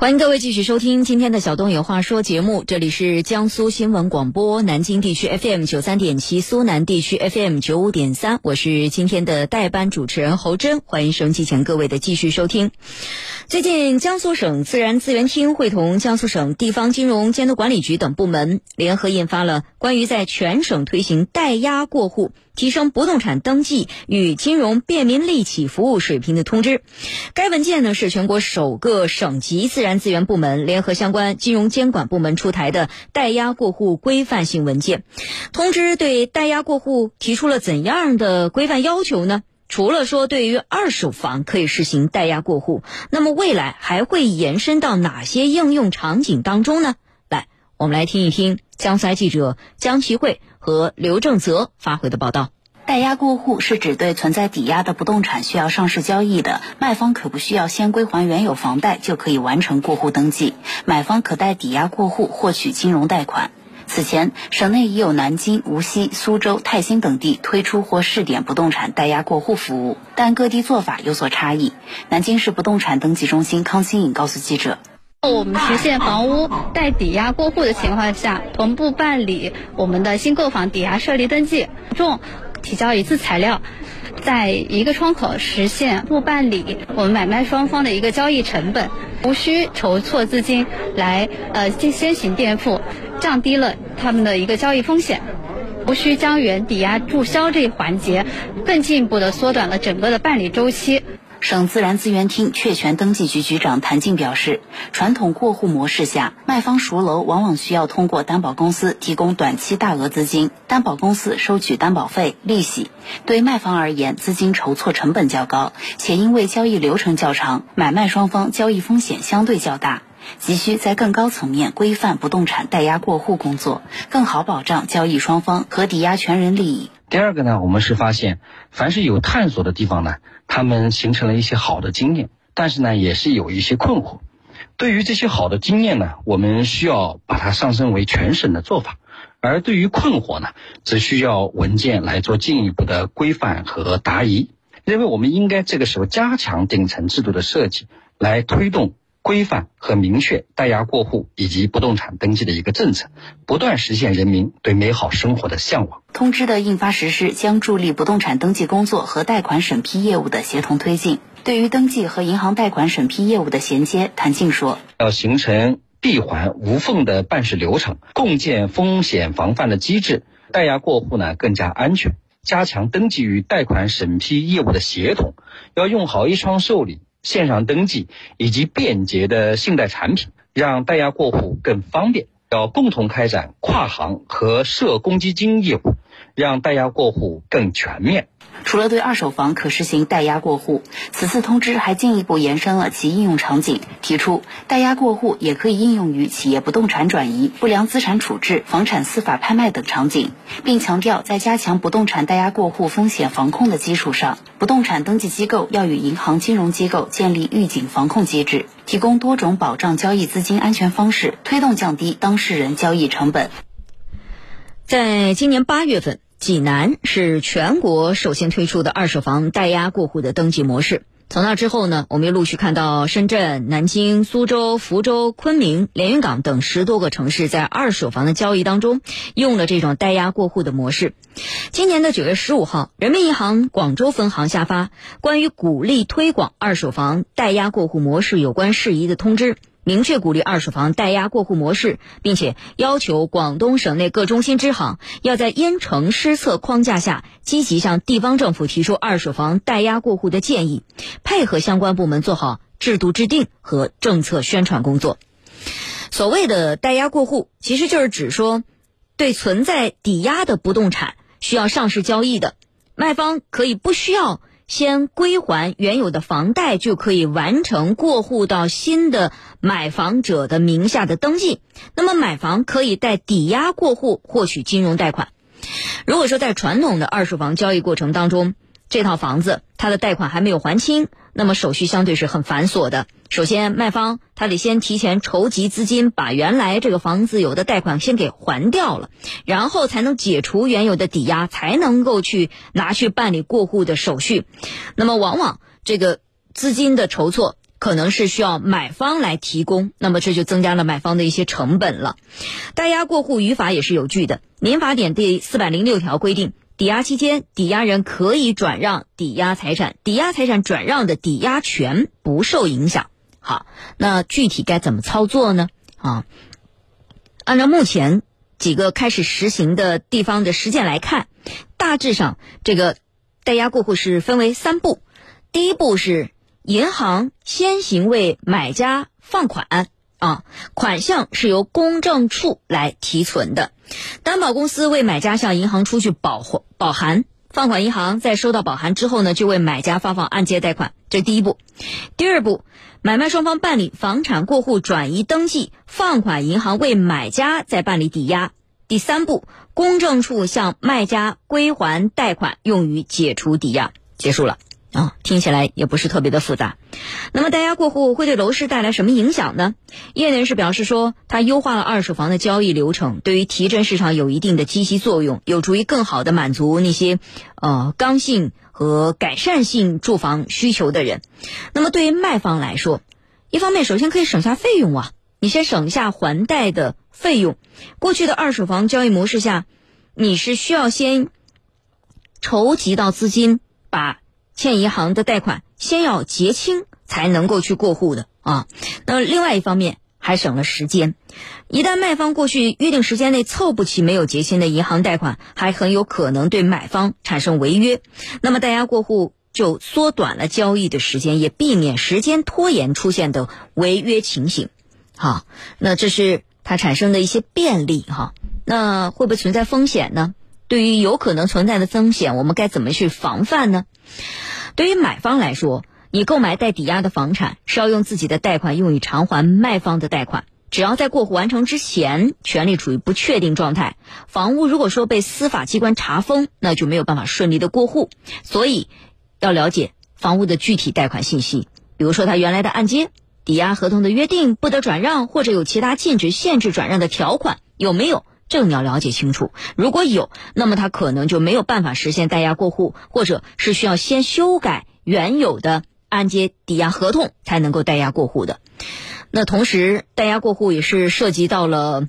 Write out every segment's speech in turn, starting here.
欢迎各位继续收听今天的小东有话说节目，这里是江苏新闻广播南京地区 FM 九三点七，苏南地区 FM 九五点三，我是今天的代班主持人侯真，欢迎收机前各位的继续收听。最近，江苏省自然资源厅会同江苏省地方金融监督管理局等部门联合印发了关于在全省推行代押过户。提升不动产登记与金融便民利企服务水平的通知，该文件呢是全国首个省级自然资源部门联合相关金融监管部门出台的代押过户规范性文件。通知对代押过户提出了怎样的规范要求呢？除了说对于二手房可以实行代押过户，那么未来还会延伸到哪些应用场景当中呢？我们来听一听江苏台记者江其慧。和刘正泽发回的报道，代押过户是指对存在抵押的不动产需要上市交易的，卖方可不需要先归还原有房贷就可以完成过户登记，买方可代抵押过户获取金融贷款。此前，省内已有南京、无锡、苏州、泰兴等地推出或试点不动产代押过户服务，但各地做法有所差异。南京市不动产登记中心康新颖告诉记者。我们实现房屋带抵押过户的情况下，同步办理我们的新购房抵押设立登记，重提交一次材料，在一个窗口实现不办理我们买卖双方的一个交易成本，无需筹措资金来呃进先行垫付，降低了他们的一个交易风险，无需将原抵押注销这一环节，更进一步的缩短了整个的办理周期。省自然资源厅确权登记局局长谭静表示，传统过户模式下，卖方赎楼往往需要通过担保公司提供短期大额资金，担保公司收取担保费、利息。对卖方而言，资金筹措成本较高，且因为交易流程较长，买卖双方交易风险相对较大，急需在更高层面规范不动产代押过户工作，更好保障交易双方和抵押权人利益。第二个呢，我们是发现，凡是有探索的地方呢，他们形成了一些好的经验，但是呢，也是有一些困惑。对于这些好的经验呢，我们需要把它上升为全省的做法；而对于困惑呢，则需要文件来做进一步的规范和答疑。认为我们应该这个时候加强顶层制度的设计，来推动。规范和明确代押过户以及不动产登记的一个政策，不断实现人民对美好生活的向往。通知的印发实施将助力不动产登记工作和贷款审批业务的协同推进。对于登记和银行贷款审批业务的衔接，谭静说：“要形成闭环无缝的办事流程，共建风险防范的机制，代押过户呢更加安全，加强登记与贷款审批业务的协同，要用好一窗受理。”线上登记以及便捷的信贷产品，让代押过户更方便。要共同开展跨行和涉公积金业务，让代押过户更全面。除了对二手房可实行代押过户，此次通知还进一步延伸了其应用场景，提出代押过户也可以应用于企业不动产转移、不良资产处置、房产司法拍卖等场景，并强调在加强不动产代押过户风险防控的基础上，不动产登记机构要与银行金融机构建立预警防控机制，提供多种保障交易资金安全方式，推动降低当事人交易成本。在今年八月份。济南是全国首先推出的二手房代押过户的登记模式。从那之后呢，我们又陆续看到深圳、南京、苏州、福州、昆明、连云港等十多个城市在二手房的交易当中用了这种代押过户的模式。今年的九月十五号，人民银行广州分行下发关于鼓励推广二手房代押过户模式有关事宜的通知。明确鼓励二手房代押过户模式，并且要求广东省内各中心支行要在因城施策框架下，积极向地方政府提出二手房代押过户的建议，配合相关部门做好制度制定和政策宣传工作。所谓的代押过户，其实就是指说，对存在抵押的不动产需要上市交易的，卖方可以不需要。先归还原有的房贷，就可以完成过户到新的买房者的名下的登记。那么，买房可以带抵押过户获取金融贷款。如果说在传统的二手房交易过程当中，这套房子它的贷款还没有还清。那么手续相对是很繁琐的。首先，卖方他得先提前筹集资金，把原来这个房子有的贷款先给还掉了，然后才能解除原有的抵押，才能够去拿去办理过户的手续。那么，往往这个资金的筹措可能是需要买方来提供，那么这就增加了买方的一些成本了。代押过户语法也是有据的，《民法典》第四百零六条规定，抵押期间，抵押人可以转让抵押财产，抵押财产转让的抵押权不受影响。好，那具体该怎么操作呢？啊，按照目前几个开始实行的地方的实践来看，大致上这个代押过户是分为三步。第一步是银行先行为买家放款啊，款项是由公证处来提存的，担保公司为买家向银行出具保保函，放款银行在收到保函之后呢，就为买家发放按揭贷款，这第一步。第二步，买卖双方办理房产过户转移登记，放款银行为买家再办理抵押。第三步，公证处向卖家归还贷款，用于解除抵押，结束了。啊，听起来也不是特别的复杂。那么，代押过户会对楼市带来什么影响呢？业内人士表示说，它优化了二手房的交易流程，对于提振市场有一定的积极作用，有助于更好的满足那些呃刚性和改善性住房需求的人。那么，对于卖方来说，一方面首先可以省下费用啊，你先省下还贷的费用。过去的二手房交易模式下，你是需要先筹集到资金，把欠银行的贷款先要结清才能够去过户的啊。那另外一方面还省了时间，一旦卖方过去约定时间内凑不齐没有结清的银行贷款，还很有可能对买方产生违约。那么代押过户就缩短了交易的时间，也避免时间拖延出现的违约情形。好，那这是它产生的一些便利哈。那会不会存在风险呢？对于有可能存在的风险，我们该怎么去防范呢？对于买方来说，你购买带抵押的房产是要用自己的贷款用于偿还卖方的贷款。只要在过户完成之前，权利处于不确定状态，房屋如果说被司法机关查封，那就没有办法顺利的过户。所以，要了解房屋的具体贷款信息，比如说它原来的按揭、抵押合同的约定不得转让，或者有其他禁止、限制转让的条款有没有？这个你要了解清楚，如果有，那么他可能就没有办法实现代押过户，或者是需要先修改原有的按揭抵押合同才能够代押过户的。那同时，代押过户也是涉及到了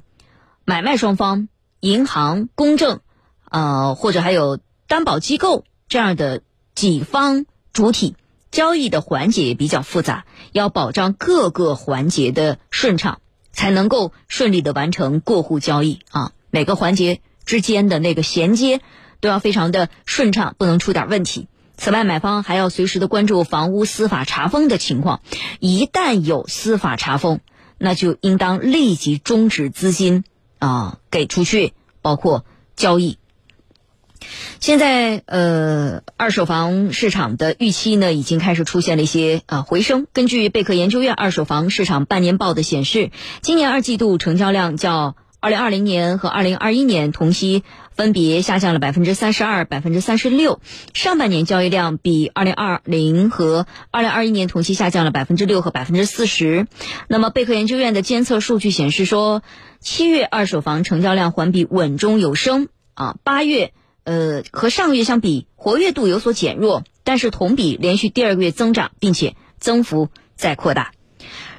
买卖双方、银行、公证，呃，或者还有担保机构这样的几方主体，交易的环节也比较复杂，要保障各个环节的顺畅。才能够顺利的完成过户交易啊！每个环节之间的那个衔接都要非常的顺畅，不能出点问题。此外，买方还要随时的关注房屋司法查封的情况，一旦有司法查封，那就应当立即终止资金啊给出去，包括交易。现在，呃，二手房市场的预期呢，已经开始出现了一些啊回升。根据贝壳研究院二手房市场半年报的显示，今年二季度成交量较二零二零年和二零二一年同期分别下降了百分之三十二、百分之三十六。上半年交易量比二零二零和二零二一年同期下降了百分之六和百分之四十。那么，贝壳研究院的监测数据显示说，七月二手房成交量环比稳中有升啊，八月。呃，和上个月相比，活跃度有所减弱，但是同比连续第二个月增长，并且增幅在扩大。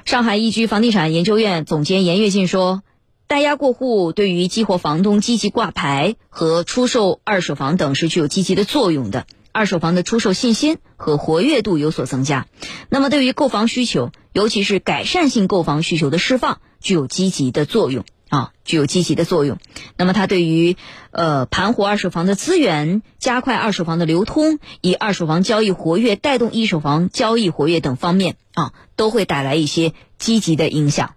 上海易居房地产研究院总监严跃进说：“代押过户对于激活房东积极挂牌和出售二手房等是具有积极的作用的，二手房的出售信心和活跃度有所增加。那么，对于购房需求，尤其是改善性购房需求的释放，具有积极的作用。”啊，具有积极的作用。那么，它对于呃盘活二手房的资源、加快二手房的流通、以二手房交易活跃带动一手房交易活跃等方面啊，都会带来一些积极的影响。